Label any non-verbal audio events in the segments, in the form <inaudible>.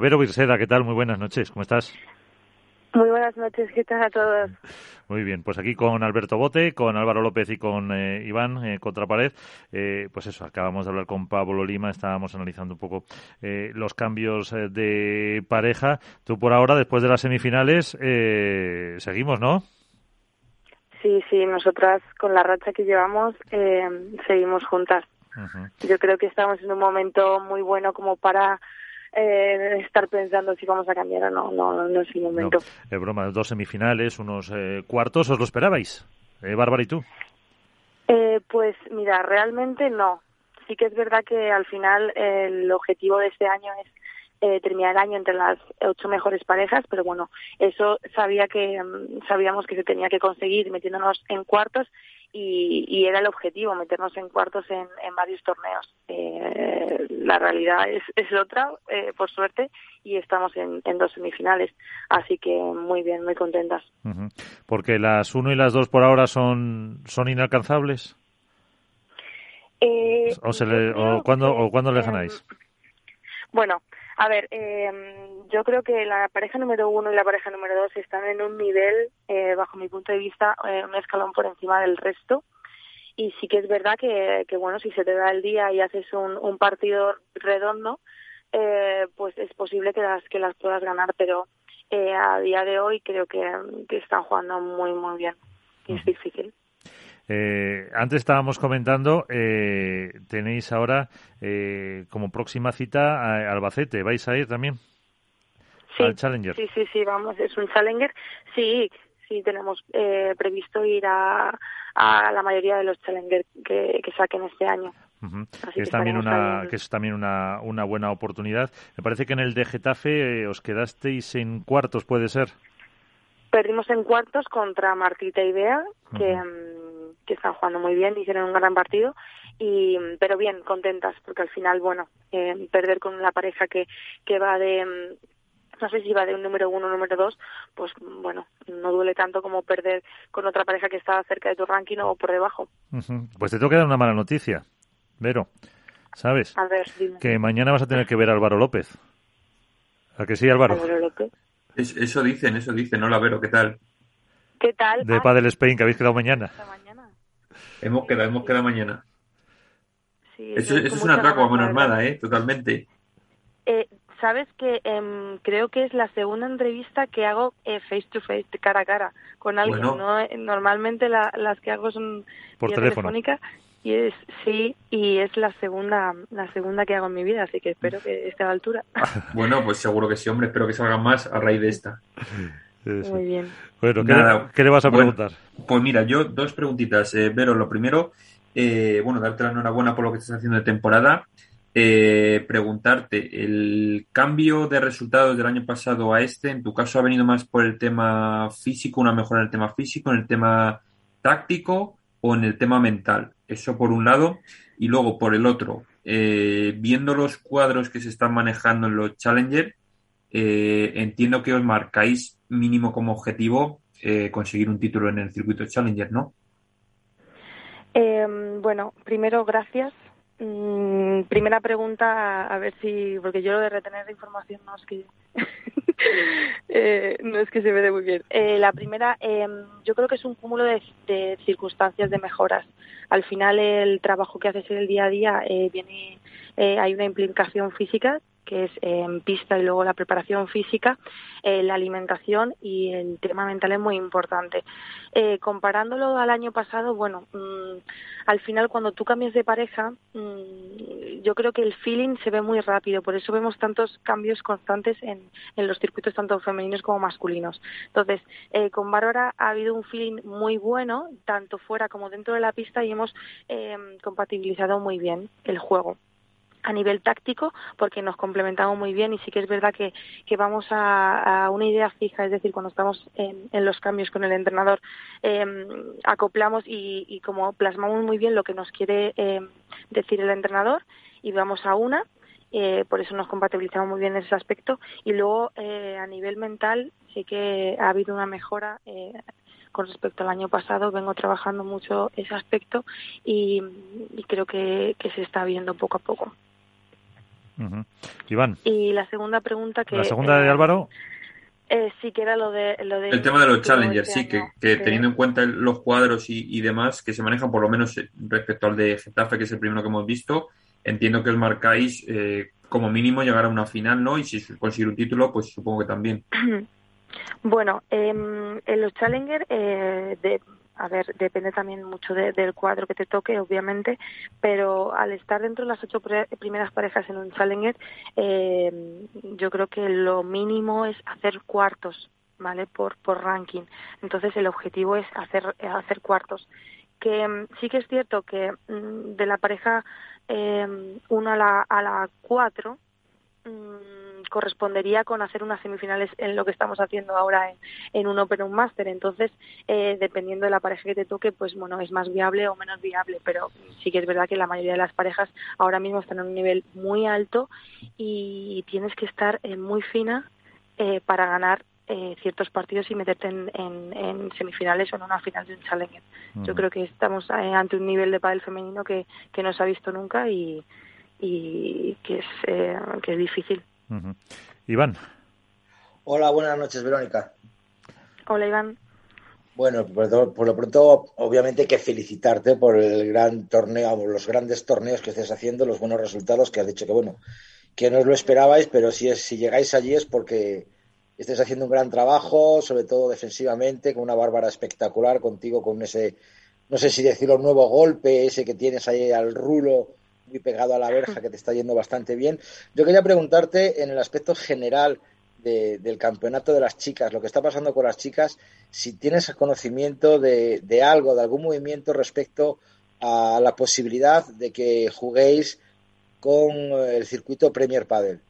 Vero Virseda, ¿qué tal? Muy buenas noches, ¿cómo estás? Muy buenas noches, ¿qué tal a todos? Muy bien, pues aquí con Alberto Bote, con Álvaro López y con eh, Iván eh, Contrapared. Eh, pues eso, acabamos de hablar con Pablo Lima, estábamos analizando un poco eh, los cambios de pareja. Tú por ahora, después de las semifinales, seguimos, ¿no? Sí, sí, nosotras con la racha que llevamos seguimos juntas. Yo creo que estamos en un momento muy bueno como para eh, estar pensando si vamos a cambiar o no, no, no es el momento. No, es broma, dos semifinales, unos eh, cuartos, ¿os lo esperabais? Eh, Bárbara, ¿y tú? Eh, pues mira, realmente no. Sí que es verdad que al final el objetivo de este año es eh, terminar el año entre las ocho mejores parejas, pero bueno, eso sabía que mm, sabíamos que se tenía que conseguir metiéndonos en cuartos y, y era el objetivo, meternos en cuartos en, en varios torneos. Eh, la realidad es, es otra, eh, por suerte, y estamos en, en, dos semifinales, así que muy bien, muy contentas. Uh -huh. Porque las uno y las dos por ahora son, son inalcanzables. Eh, o, se le, o, ¿cuándo, ¿O cuándo le ganáis? Bueno, a ver, eh, yo creo que la pareja número uno y la pareja número dos están en un nivel, eh, bajo mi punto de vista, eh, un escalón por encima del resto. Y sí que es verdad que, que bueno, si se te da el día y haces un, un partido redondo, eh, pues es posible que las, que las puedas ganar, pero eh, a día de hoy creo que, que están jugando muy, muy bien. Y es difícil. Eh, antes estábamos comentando, eh, tenéis ahora eh, como próxima cita a Albacete. ¿Vais a ir también? Sí, al Challenger. Sí, sí, sí, vamos, es un Challenger. Sí, sí, tenemos eh, previsto ir a, a la mayoría de los Challenger que, que saquen este año. Uh -huh. que, es también una, que es también una, una buena oportunidad. Me parece que en el de Getafe eh, os quedasteis en cuartos, ¿puede ser? Perdimos en cuartos contra Martita y Bea, que, uh -huh que están jugando muy bien, hicieron un gran partido, y pero bien, contentas, porque al final, bueno, eh, perder con una pareja que, que va de, no sé si va de un número uno o número dos, pues bueno, no duele tanto como perder con otra pareja que está cerca de tu ranking o por debajo. Uh -huh. Pues te tengo que dar una mala noticia, Vero, ¿sabes? A ver, dime. Que mañana vas a tener que ver a Álvaro López. ¿A que sí, Álvaro? Álvaro López. Es, eso dicen, eso dicen. Hola, Vero, ¿qué tal? ¿Qué tal? De ah, Padel Spain, que habéis quedado mañana. mañana. Hemos quedado, hemos quedado mañana. Sí, eso, eso es un atraco a mano armada, ¿eh? Totalmente. Eh, Sabes que eh, creo que es la segunda entrevista que hago eh, face to face, cara a cara, con alguien. Bueno. ¿no? Normalmente la, las que hago son por teléfono. telefónica y es sí y es la segunda la segunda que hago en mi vida, así que espero que esté a la altura. <laughs> bueno, pues seguro que sí, hombre. Espero que salgan más a raíz de esta. <laughs> Sí, sí. Muy bien. Bueno, ¿qué, Nada, ¿qué, le vas a preguntar? Bueno, pues mira, yo dos preguntitas. Eh, Vero, lo primero, eh, bueno, darte la enhorabuena por lo que estás haciendo de temporada. Eh, preguntarte, ¿el cambio de resultados del año pasado a este, en tu caso, ha venido más por el tema físico, una mejora en el tema físico, en el tema táctico o en el tema mental? Eso por un lado. Y luego, por el otro, eh, viendo los cuadros que se están manejando en los Challenger, eh, entiendo que os marcáis mínimo como objetivo eh, conseguir un título en el circuito Challenger, ¿no? Eh, bueno, primero, gracias. Mm, primera pregunta, a ver si, porque yo lo de retener la información no es que <laughs> eh, no es que se me dé muy bien. Eh, la primera, eh, yo creo que es un cúmulo de, de, circunstancias de mejoras. Al final, el trabajo que haces en el día a día eh, viene, eh, hay una implicación física que es en eh, pista y luego la preparación física, eh, la alimentación y el tema mental es muy importante. Eh, comparándolo al año pasado, bueno, mmm, al final cuando tú cambias de pareja, mmm, yo creo que el feeling se ve muy rápido, por eso vemos tantos cambios constantes en, en los circuitos tanto femeninos como masculinos. Entonces, eh, con Bárbara ha habido un feeling muy bueno, tanto fuera como dentro de la pista, y hemos eh, compatibilizado muy bien el juego a nivel táctico porque nos complementamos muy bien y sí que es verdad que, que vamos a, una idea fija, es decir, cuando estamos en, los cambios con el entrenador, eh, acoplamos y, como plasmamos muy bien lo que nos quiere eh, decir el entrenador y vamos a una. Eh, por eso nos compatibilizamos muy bien en ese aspecto y luego eh, a nivel mental sí que ha habido una mejora eh, con respecto al año pasado vengo trabajando mucho ese aspecto y, creo que, se está viendo poco a poco. Iván. Y la segunda pregunta que... La segunda de eh, Álvaro. Eh, sí, que era lo de... Lo de el tema de los challengers, sí, que, teniendo en cuenta los cuadros y, demás que se manejan, por lo menos eh, respecto al de Getafe, que es el primero que hemos visto, entiendo que os marcáis eh, como mínimo llegar a una final, ¿no? Y si conseguir un título, pues supongo que también. <clears throat> Bueno, em, en los challengers, de, a ver, depende también mucho del cuadro que te toque, obviamente, pero al estar dentro de las ocho primeras parejas en un Challenger, eh, yo creo que lo mínimo es hacer cuartos, ¿vale? Por, por ranking. Entonces el objetivo es hacer, hacer cuartos. Que mm, sí que es cierto que mm, de la pareja eh, 1 a la, a la 4, Mm, correspondería con hacer unas semifinales en lo que estamos haciendo ahora en, un Open un Master. Entonces, eh, dependiendo de la pareja que te toque, pues bueno, es más viable o menos viable. Pero sí que es verdad que la mayoría de las parejas ahora mismo están en un nivel muy alto y tienes que estar eh, muy fina eh, para ganar ciertos partidos y meterte en, semifinales o en una final de un Challenger. Yo creo que estamos ante un nivel de pádel femenino que, que no se ha visto nunca y, y que es, eh, que es difícil. Iván. Hola, buenas noches, Verónica. Hola, Iván. Bueno, por, lo pronto, obviamente hay que felicitarte por el gran torneo, los grandes torneos que estés haciendo, los buenos resultados que has dicho que, bueno, que no os lo esperabais, pero si, es, si llegáis allí es porque estés haciendo un gran trabajo, sobre todo defensivamente, con una Bárbara espectacular, contigo con ese, no sé si decirlo, nuevo golpe, ese que tienes ahí al rulo, muy pegado a la verja, que te está yendo bastante bien. Yo quería preguntarte en el aspecto general del campeonato de las chicas, lo que está pasando con las chicas, si tienes conocimiento de, de algo, de algún movimiento respecto a la posibilidad de que juguéis con el circuito Premier Padel.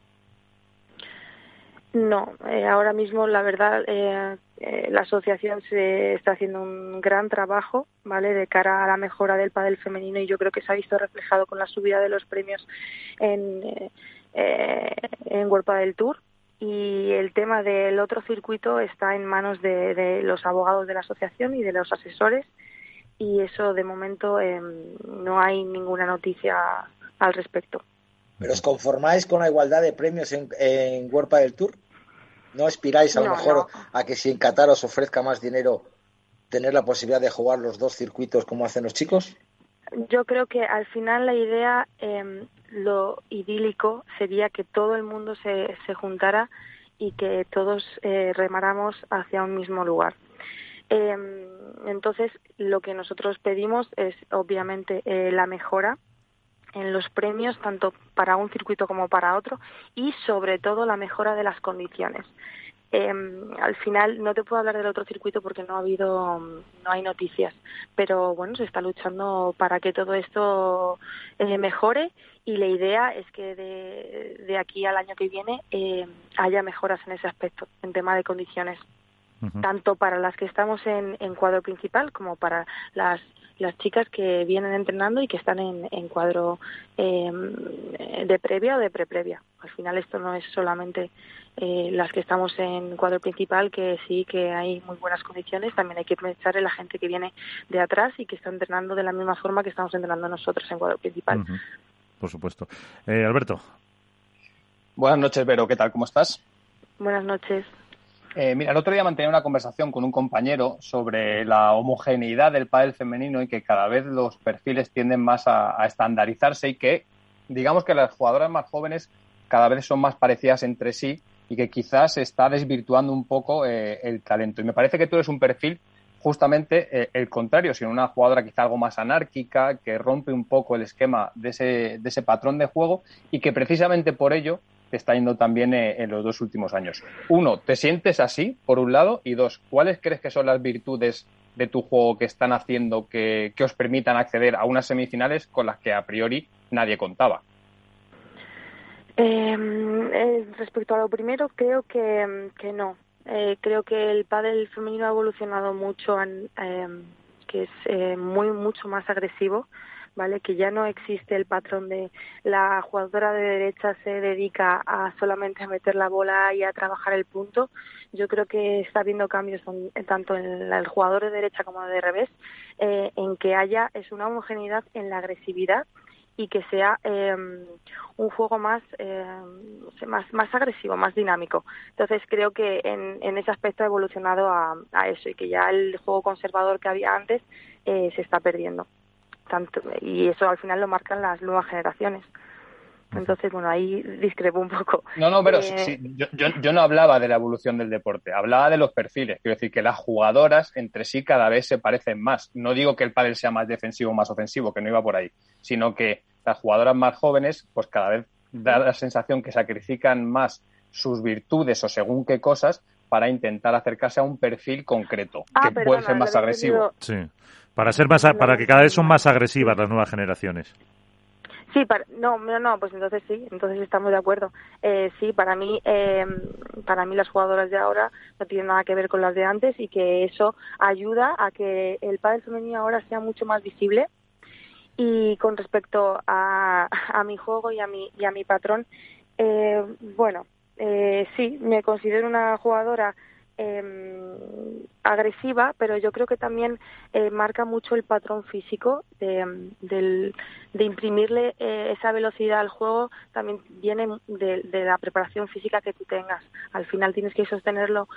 No, eh, ahora mismo la verdad eh, eh, la asociación se está haciendo un gran trabajo, ¿vale? De cara a la mejora del pádel femenino y yo creo que se ha visto reflejado con la subida de los premios en en World Padel Tour y el tema del otro circuito está en manos de, los abogados de la asociación y de los asesores y eso de momento em, no hay ninguna noticia al respecto. ¿Pero os conformáis con la igualdad de premios en, en World del Tour? ¿No aspiráis a lo mejor a que si en Qatar os ofrezca más dinero, tener la posibilidad de jugar los dos circuitos como hacen los chicos? Yo creo que al final la idea, eh, lo idílico sería que todo el mundo se, se juntara y que todos eh, remáramos hacia un mismo lugar. Eh, entonces, lo que nosotros pedimos es obviamente eh, la mejora en los premios, tanto para un circuito como para otro, y sobre todo la mejora de las condiciones. Em, al final no te puedo hablar del otro circuito porque no ha habido, no hay noticias, pero bueno, se está luchando para que todo esto eh, mejore y la idea es que de, aquí al año que viene eh, haya mejoras en ese aspecto, en tema de condiciones, tanto para las que estamos en, en cuadro principal como para las las chicas que vienen entrenando y que están en, en cuadro em, de previa o de preprevia. Al final esto no es solamente eh, las que estamos en cuadro principal, que sí que hay muy buenas condiciones, también hay que pensar en la gente que viene de atrás y que está entrenando de la misma forma que estamos entrenando nosotros en cuadro principal. Por supuesto. Eh, Alberto. Buenas noches, Vero. ¿Qué tal? ¿Cómo estás? Buenas noches. Eh, mira, el otro día mantenía una conversación con un compañero sobre la homogeneidad del pádel femenino y que cada vez los perfiles tienden más a, estandarizarse y que, digamos que las jugadoras más jóvenes cada vez son más parecidas entre sí y que quizás se está desvirtuando un poco eh, el talento. Y me parece que tú eres un perfil justamente eh, el contrario, sino una jugadora quizá algo más anárquica, que rompe un poco el esquema de ese, de ese patrón de juego y que precisamente por ello te está yendo también eh, en los dos últimos años. Uno, ¿te sientes así, por un lado? Y dos, ¿cuáles crees que son las virtudes de tu juego que están haciendo que, os permitan acceder a unas semifinales con las que a priori nadie contaba? Em, eh, respecto a lo primero, creo que, no. Eh, creo que el pádel femenino ha evolucionado mucho, em, que es muy mucho más agresivo Que ya no existe el patrón de la jugadora de derecha se dedica a solamente a meter la bola y a trabajar el punto. Yo creo que está habiendo cambios tanto en el jugador de derecha como de revés, eh, en que haya es una homogeneidad en la agresividad y que sea em, un juego más, em, más, más agresivo, más dinámico. Entonces creo que en, ese aspecto ha evolucionado a, a, eso y que ya el juego conservador que había antes eh, se está perdiendo. Tanto, y eso al final lo marcan las nuevas generaciones. Entonces, bueno, ahí discrepo un poco. No, no, pero eh... sí, yo, yo, yo, no hablaba de la evolución del deporte, hablaba de los perfiles. Quiero decir que las jugadoras entre sí cada vez se parecen más. No digo que el pádel sea más defensivo o más ofensivo, que no iba por ahí, sino que las jugadoras más jóvenes, pues cada vez da la sensación que sacrifican más sus virtudes o según qué cosas para intentar acercarse a un perfil concreto ah, que perdona, puede ser más agresivo. Sí. Para ser más, para que cada vez son más agresivas las nuevas generaciones. Sí, para, no, no, no, pues entonces sí, entonces estamos de acuerdo. Eh, sí, para mí, eh, para mí las jugadoras de ahora no tienen nada que ver con las de antes y que eso ayuda a que el pádel femenino ahora sea mucho más visible. Y con respecto a, a mi juego y a mi y a mi patrón, eh, bueno, eh, sí, me considero una jugadora eh, agresiva, pero yo creo que también eh, marca mucho el patrón físico de, imprimirle eh, esa velocidad al juego, también viene de, de, la preparación física que tú tengas. Al final tienes que sostenerlo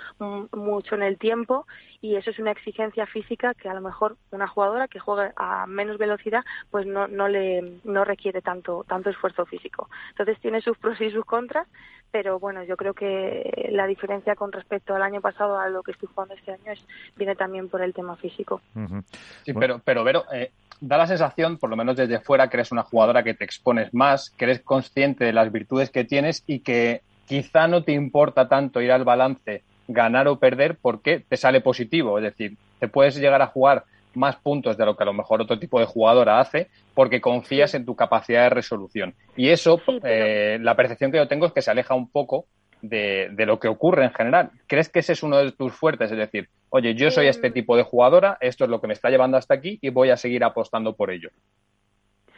mucho en el tiempo y eso es una exigencia física que a lo mejor una jugadora que juegue a menos velocidad pues no, no le no requiere tanto tanto esfuerzo físico. Entonces tiene sus pros y sus contras, pero bueno, yo creo que la diferencia con respecto al año pasado a lo que estoy jugando este año es, viene también por el tema físico. Uh -huh. Sí, pero, pero Vero, eh, da la sensación, por lo menos desde fuera, que eres una jugadora que te expones más, que eres consciente de las virtudes que tienes y que quizá no te importa tanto ir al balance, ganar o perder, porque te sale positivo. Es decir, te puedes llegar a jugar más puntos de lo que a lo mejor otro tipo de jugadora hace porque confías en tu capacidad de resolución. Y eso, sí, pero... eh, la percepción que yo tengo es que se aleja un poco de, de, lo que ocurre en general. ¿Crees que ese es uno de tus fuertes? Es decir, oye, yo soy este tipo de jugadora, esto es lo que me está llevando hasta aquí y voy a seguir apostando por ello.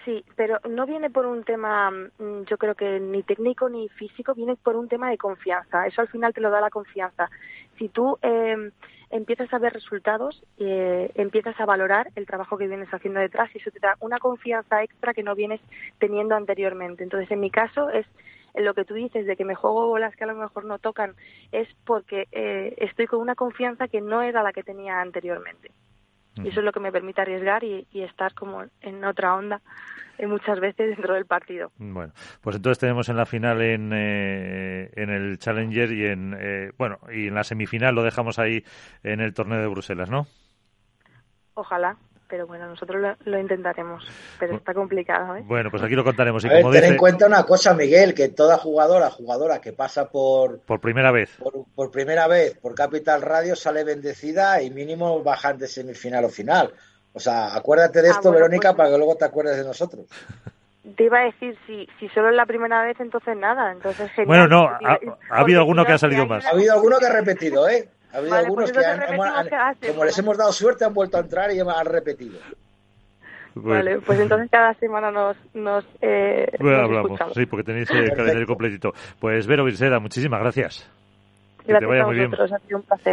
Sí, pero no viene por un tema, mm, yo creo que ni técnico ni físico, viene por un tema de confianza. Eso al final te lo da la confianza. Si tú eh, empiezas a ver resultados, eh, empiezas a valorar el trabajo que vienes haciendo detrás y eso te da una confianza extra que no vienes teniendo anteriormente. Entonces, en mi caso es lo que tú dices de que me juego bolas que a lo mejor no tocan, es porque eh, estoy con una confianza que no era la que tenía anteriormente. Y eso es lo que me permite arriesgar y, y estar como en otra onda eh, muchas veces dentro del partido. Bueno, pues entonces tenemos en la final en, eh, en el Challenger y en eh, bueno y en la semifinal lo dejamos ahí en el torneo de Bruselas, ¿no? Ojalá pero bueno, nosotros lo, lo, intentaremos, pero está complicado. ¿eh? Bueno, pues aquí lo contaremos. Y a ver, como ten dice... en cuenta una cosa, Miguel, que toda jugadora, jugadora que pasa por... Por primera vez. Por, por primera vez por Capital Radio sale bendecida y mínimo bajan de semifinal o final. O sea, acuérdate de esto, ah, bueno, Verónica, pues... para que luego te acuerdes de nosotros. Te iba a decir, si, si solo es la primera vez, entonces nada. Entonces, genial. Bueno, no, ha, ha habido alguno que ha salido más. Ha habido alguno que ha repetido, ¿eh? Ha habido vale, algunos pues que, han, han, que como les hemos dado suerte, han vuelto a entrar y han repetido. Bueno. Vale, pues entonces cada semana nos, nos, eh, bueno, nos hablamos, escuchamos. sí, porque tenéis el calendario completito. Pues Vero Virseda, muchísimas gracias. Gracias que te vaya a muy bien. Ha sido un placer.